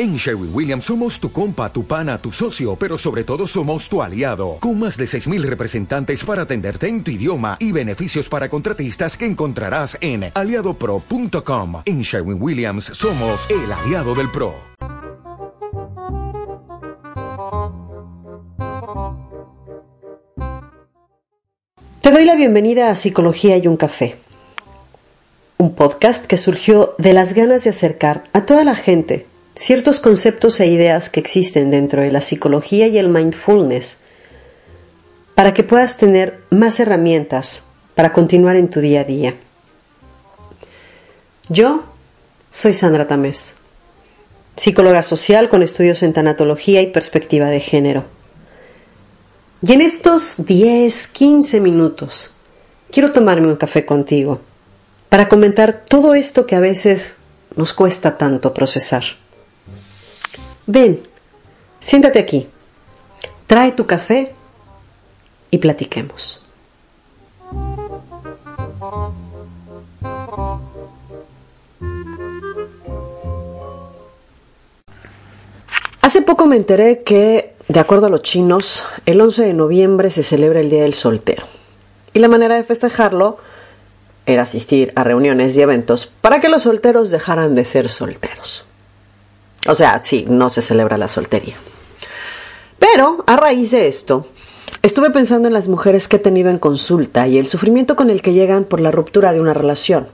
En Sherwin Williams somos tu compa, tu pana, tu socio, pero sobre todo somos tu aliado, con más de 6.000 representantes para atenderte en tu idioma y beneficios para contratistas que encontrarás en aliadopro.com. En Sherwin Williams somos el aliado del PRO. Te doy la bienvenida a Psicología y un café, un podcast que surgió de las ganas de acercar a toda la gente ciertos conceptos e ideas que existen dentro de la psicología y el mindfulness para que puedas tener más herramientas para continuar en tu día a día. Yo soy Sandra Tamés, psicóloga social con estudios en tanatología y perspectiva de género. Y en estos 10, 15 minutos quiero tomarme un café contigo para comentar todo esto que a veces nos cuesta tanto procesar. Ven, siéntate aquí, trae tu café y platiquemos. Hace poco me enteré que, de acuerdo a los chinos, el 11 de noviembre se celebra el Día del Soltero. Y la manera de festejarlo era asistir a reuniones y eventos para que los solteros dejaran de ser solteros. O sea, sí, no se celebra la soltería. Pero a raíz de esto, estuve pensando en las mujeres que he tenido en consulta y el sufrimiento con el que llegan por la ruptura de una relación.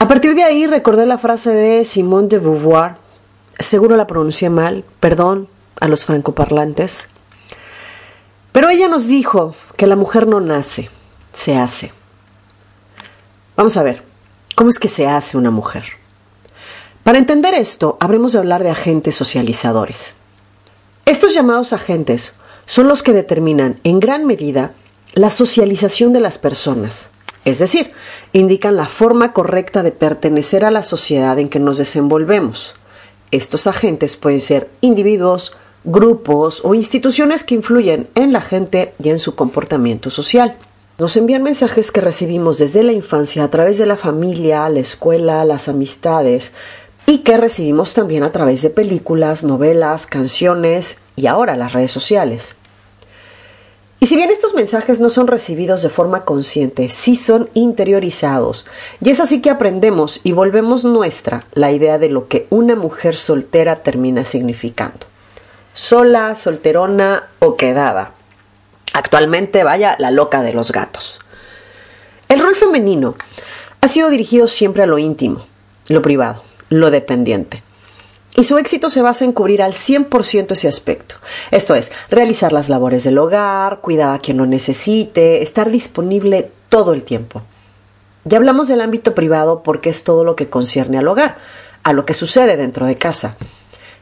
A partir de ahí recordé la frase de Simone de Beauvoir, seguro la pronuncié mal, perdón a los francoparlantes, pero ella nos dijo que la mujer no nace, se hace. Vamos a ver, ¿cómo es que se hace una mujer? Para entender esto, habremos de hablar de agentes socializadores. Estos llamados agentes son los que determinan en gran medida la socialización de las personas, es decir, indican la forma correcta de pertenecer a la sociedad en que nos desenvolvemos. Estos agentes pueden ser individuos, grupos o instituciones que influyen en la gente y en su comportamiento social. Nos envían mensajes que recibimos desde la infancia a través de la familia, la escuela, las amistades, y que recibimos también a través de películas, novelas, canciones y ahora las redes sociales. Y si bien estos mensajes no son recibidos de forma consciente, sí son interiorizados. Y es así que aprendemos y volvemos nuestra la idea de lo que una mujer soltera termina significando. Sola, solterona o quedada. Actualmente, vaya, la loca de los gatos. El rol femenino ha sido dirigido siempre a lo íntimo, lo privado lo dependiente. Y su éxito se basa en cubrir al 100% ese aspecto. Esto es, realizar las labores del hogar, cuidar a quien lo necesite, estar disponible todo el tiempo. Ya hablamos del ámbito privado porque es todo lo que concierne al hogar, a lo que sucede dentro de casa.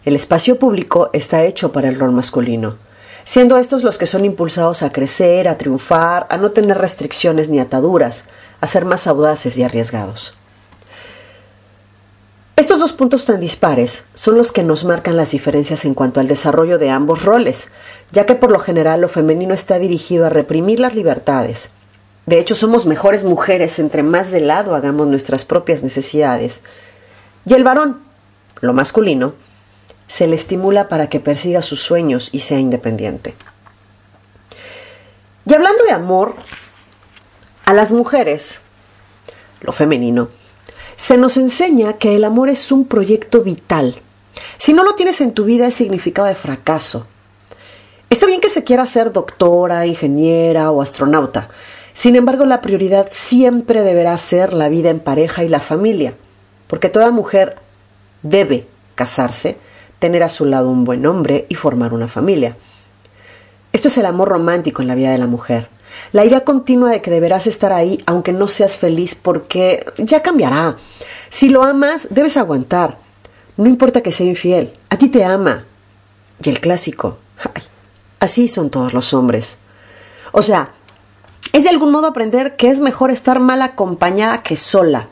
El espacio público está hecho para el rol masculino, siendo estos los que son impulsados a crecer, a triunfar, a no tener restricciones ni ataduras, a ser más audaces y arriesgados. Estos dos puntos tan dispares son los que nos marcan las diferencias en cuanto al desarrollo de ambos roles, ya que por lo general lo femenino está dirigido a reprimir las libertades. De hecho, somos mejores mujeres entre más de lado hagamos nuestras propias necesidades. Y el varón, lo masculino, se le estimula para que persiga sus sueños y sea independiente. Y hablando de amor, a las mujeres, lo femenino, se nos enseña que el amor es un proyecto vital. Si no lo tienes en tu vida es significado de fracaso. Está bien que se quiera ser doctora, ingeniera o astronauta. Sin embargo, la prioridad siempre deberá ser la vida en pareja y la familia, porque toda mujer debe casarse, tener a su lado un buen hombre y formar una familia. Esto es el amor romántico en la vida de la mujer. La idea continua de que deberás estar ahí aunque no seas feliz porque ya cambiará. Si lo amas, debes aguantar. No importa que sea infiel, a ti te ama. Y el clásico, así son todos los hombres. O sea, es de algún modo aprender que es mejor estar mal acompañada que sola.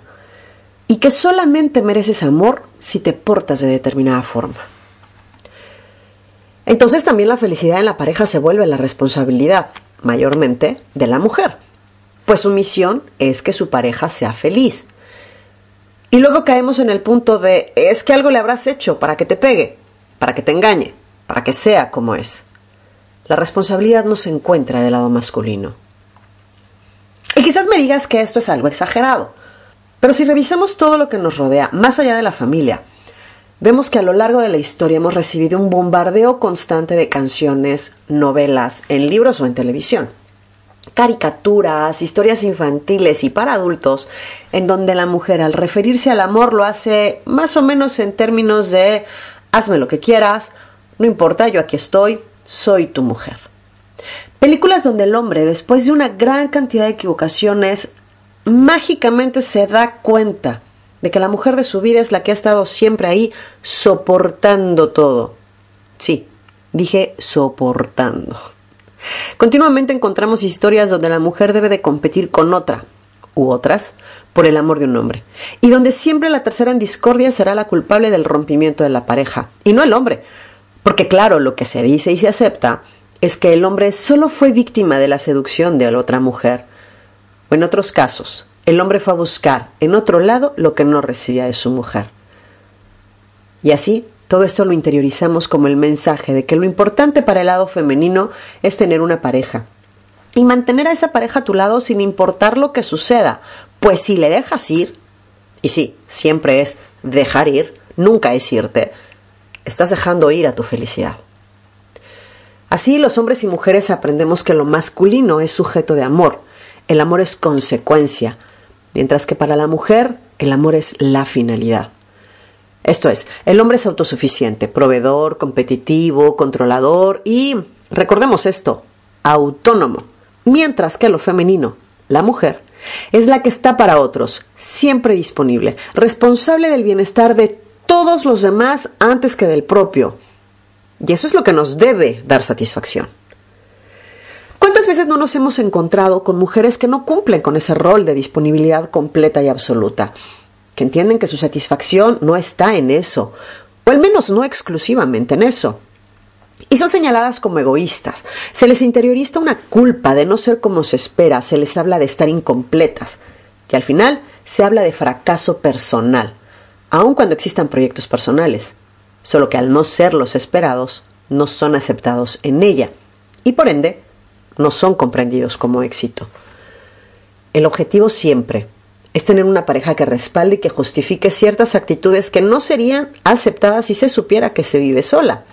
Y que solamente mereces amor si te portas de determinada forma. Entonces también la felicidad en la pareja se vuelve la responsabilidad mayormente de la mujer, pues su misión es que su pareja sea feliz. Y luego caemos en el punto de es que algo le habrás hecho para que te pegue, para que te engañe, para que sea como es. La responsabilidad no se encuentra del lado masculino. Y quizás me digas que esto es algo exagerado, pero si revisamos todo lo que nos rodea, más allá de la familia, vemos que a lo largo de la historia hemos recibido un bombardeo constante de canciones, novelas, en libros o en televisión caricaturas, historias infantiles y para adultos, en donde la mujer al referirse al amor lo hace más o menos en términos de hazme lo que quieras, no importa, yo aquí estoy, soy tu mujer. Películas donde el hombre, después de una gran cantidad de equivocaciones, mágicamente se da cuenta de que la mujer de su vida es la que ha estado siempre ahí soportando todo. Sí, dije soportando. Continuamente encontramos historias donde la mujer debe de competir con otra u otras por el amor de un hombre, y donde siempre la tercera en discordia será la culpable del rompimiento de la pareja, y no el hombre, porque claro, lo que se dice y se acepta es que el hombre solo fue víctima de la seducción de la otra mujer, o en otros casos, el hombre fue a buscar en otro lado lo que no recibía de su mujer. Y así todo esto lo interiorizamos como el mensaje de que lo importante para el lado femenino es tener una pareja. Y mantener a esa pareja a tu lado sin importar lo que suceda. Pues si le dejas ir, y sí, siempre es dejar ir, nunca es irte, estás dejando ir a tu felicidad. Así los hombres y mujeres aprendemos que lo masculino es sujeto de amor, el amor es consecuencia, mientras que para la mujer el amor es la finalidad. Esto es, el hombre es autosuficiente, proveedor, competitivo, controlador y, recordemos esto, autónomo, mientras que lo femenino, la mujer, es la que está para otros, siempre disponible, responsable del bienestar de todos los demás antes que del propio. Y eso es lo que nos debe dar satisfacción. ¿Cuántas veces no nos hemos encontrado con mujeres que no cumplen con ese rol de disponibilidad completa y absoluta? que entienden que su satisfacción no está en eso, o al menos no exclusivamente en eso. Y son señaladas como egoístas. Se les interioriza una culpa de no ser como se espera, se les habla de estar incompletas. Y al final se habla de fracaso personal, aun cuando existan proyectos personales. Solo que al no ser los esperados, no son aceptados en ella. Y por ende, no son comprendidos como éxito. El objetivo siempre, es tener una pareja que respalde y que justifique ciertas actitudes que no serían aceptadas si se supiera que se vive sola.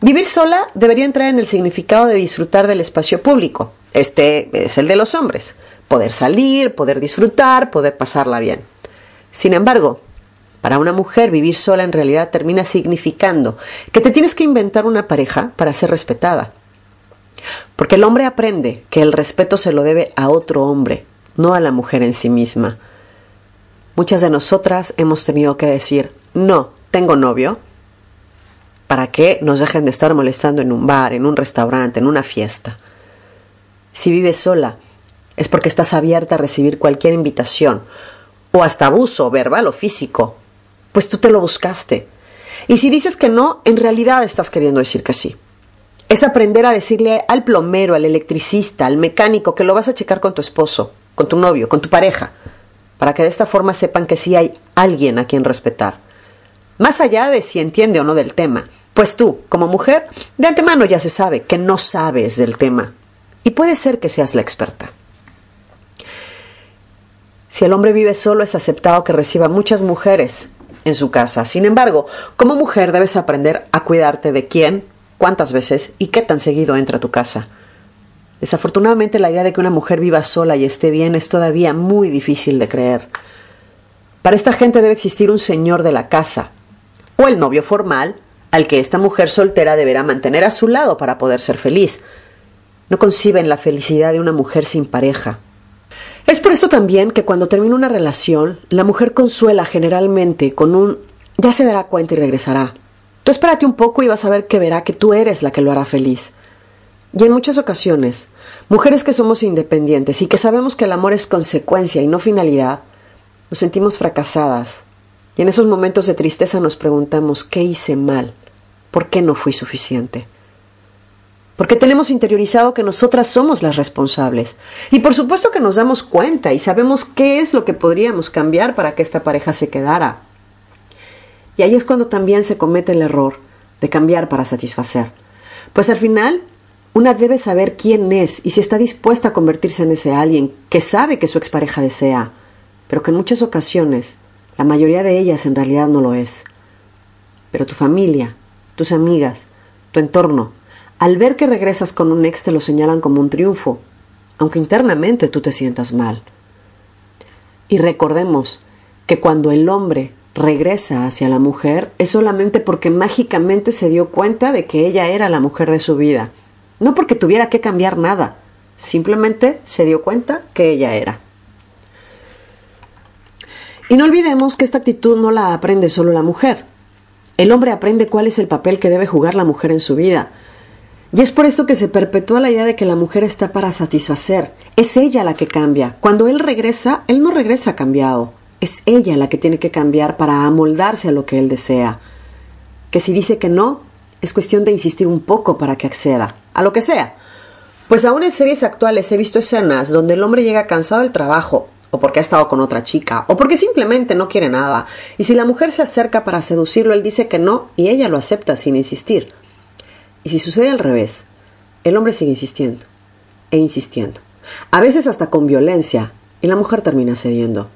Vivir sola debería entrar en el significado de disfrutar del espacio público. Este es el de los hombres. Poder salir, poder disfrutar, poder pasarla bien. Sin embargo, para una mujer vivir sola en realidad termina significando que te tienes que inventar una pareja para ser respetada. Porque el hombre aprende que el respeto se lo debe a otro hombre, no a la mujer en sí misma. Muchas de nosotras hemos tenido que decir, no, tengo novio, para que nos dejen de estar molestando en un bar, en un restaurante, en una fiesta. Si vives sola, es porque estás abierta a recibir cualquier invitación, o hasta abuso verbal o físico, pues tú te lo buscaste. Y si dices que no, en realidad estás queriendo decir que sí. Es aprender a decirle al plomero, al electricista, al mecánico que lo vas a checar con tu esposo, con tu novio, con tu pareja, para que de esta forma sepan que sí hay alguien a quien respetar. Más allá de si entiende o no del tema, pues tú, como mujer, de antemano ya se sabe que no sabes del tema. Y puede ser que seas la experta. Si el hombre vive solo, es aceptado que reciba muchas mujeres en su casa. Sin embargo, como mujer debes aprender a cuidarte de quién, cuántas veces y qué tan seguido entra a tu casa. Desafortunadamente la idea de que una mujer viva sola y esté bien es todavía muy difícil de creer. Para esta gente debe existir un señor de la casa, o el novio formal, al que esta mujer soltera deberá mantener a su lado para poder ser feliz. No conciben la felicidad de una mujer sin pareja. Es por esto también que cuando termina una relación, la mujer consuela generalmente con un ya se dará cuenta y regresará. Tú espérate un poco y vas a ver que verá que tú eres la que lo hará feliz. Y en muchas ocasiones, mujeres que somos independientes y que sabemos que el amor es consecuencia y no finalidad, nos sentimos fracasadas. Y en esos momentos de tristeza nos preguntamos, ¿qué hice mal? ¿Por qué no fui suficiente? porque tenemos interiorizado que nosotras somos las responsables. Y por supuesto que nos damos cuenta y sabemos qué es lo que podríamos cambiar para que esta pareja se quedara. Y ahí es cuando también se comete el error de cambiar para satisfacer. Pues al final, una debe saber quién es y si está dispuesta a convertirse en ese alguien que sabe que su expareja desea, pero que en muchas ocasiones, la mayoría de ellas en realidad no lo es. Pero tu familia, tus amigas, tu entorno, al ver que regresas con un ex te lo señalan como un triunfo, aunque internamente tú te sientas mal. Y recordemos que cuando el hombre regresa hacia la mujer es solamente porque mágicamente se dio cuenta de que ella era la mujer de su vida, no porque tuviera que cambiar nada, simplemente se dio cuenta que ella era. Y no olvidemos que esta actitud no la aprende solo la mujer. El hombre aprende cuál es el papel que debe jugar la mujer en su vida, y es por esto que se perpetúa la idea de que la mujer está para satisfacer. Es ella la que cambia. Cuando él regresa, él no regresa cambiado. Es ella la que tiene que cambiar para amoldarse a lo que él desea. Que si dice que no, es cuestión de insistir un poco para que acceda, a lo que sea. Pues aún en series actuales he visto escenas donde el hombre llega cansado del trabajo, o porque ha estado con otra chica, o porque simplemente no quiere nada, y si la mujer se acerca para seducirlo, él dice que no, y ella lo acepta sin insistir. Y si sucede al revés, el hombre sigue insistiendo e insistiendo, a veces hasta con violencia, y la mujer termina cediendo.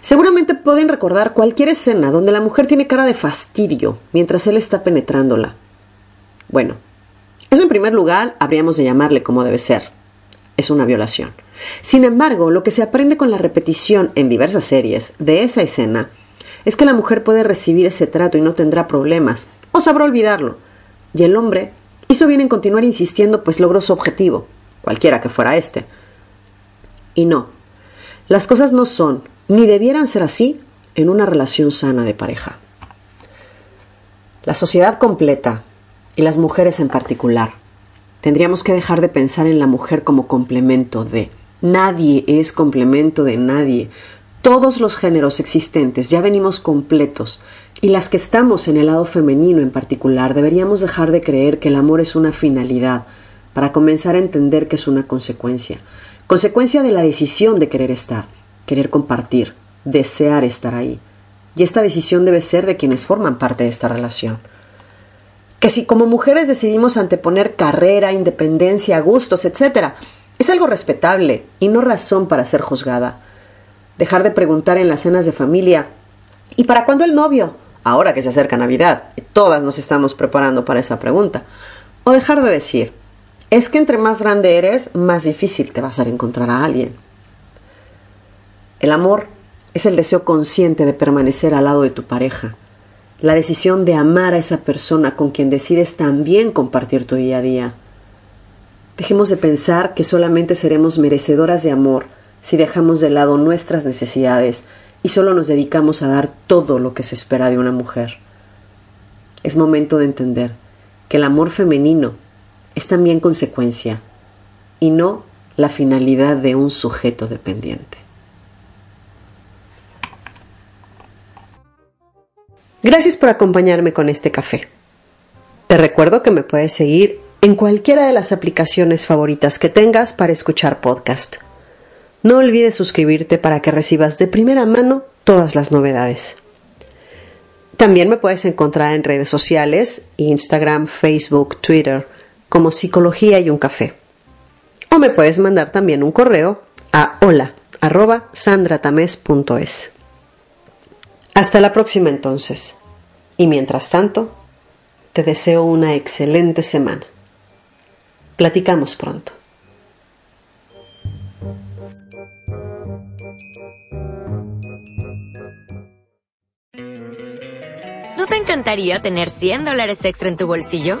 Seguramente pueden recordar cualquier escena donde la mujer tiene cara de fastidio mientras él está penetrándola. Bueno, eso en primer lugar habríamos de llamarle como debe ser. Es una violación. Sin embargo, lo que se aprende con la repetición en diversas series de esa escena es que la mujer puede recibir ese trato y no tendrá problemas, o sabrá olvidarlo, y el hombre hizo bien en continuar insistiendo, pues logró su objetivo, cualquiera que fuera este. Y no, las cosas no son, ni debieran ser así, en una relación sana de pareja. La sociedad completa, y las mujeres en particular, tendríamos que dejar de pensar en la mujer como complemento de. Nadie es complemento de nadie. Todos los géneros existentes ya venimos completos, y las que estamos en el lado femenino en particular, deberíamos dejar de creer que el amor es una finalidad para comenzar a entender que es una consecuencia. Consecuencia de la decisión de querer estar, querer compartir, desear estar ahí. Y esta decisión debe ser de quienes forman parte de esta relación. Que si como mujeres decidimos anteponer carrera, independencia, gustos, etc., es algo respetable y no razón para ser juzgada. Dejar de preguntar en las cenas de familia ¿Y para cuándo el novio? ahora que se acerca Navidad, todas nos estamos preparando para esa pregunta. O dejar de decir, es que entre más grande eres, más difícil te va a encontrar a alguien. El amor es el deseo consciente de permanecer al lado de tu pareja, la decisión de amar a esa persona con quien decides también compartir tu día a día. Dejemos de pensar que solamente seremos merecedoras de amor si dejamos de lado nuestras necesidades y solo nos dedicamos a dar todo lo que se espera de una mujer. Es momento de entender que el amor femenino es también consecuencia y no la finalidad de un sujeto dependiente. Gracias por acompañarme con este café. Te recuerdo que me puedes seguir en cualquiera de las aplicaciones favoritas que tengas para escuchar podcast. No olvides suscribirte para que recibas de primera mano todas las novedades. También me puedes encontrar en redes sociales, Instagram, Facebook, Twitter, como Psicología y un Café. O me puedes mandar también un correo a hola Hasta la próxima entonces. Y mientras tanto, te deseo una excelente semana. Platicamos pronto. ¿No te encantaría tener 100 dólares extra en tu bolsillo?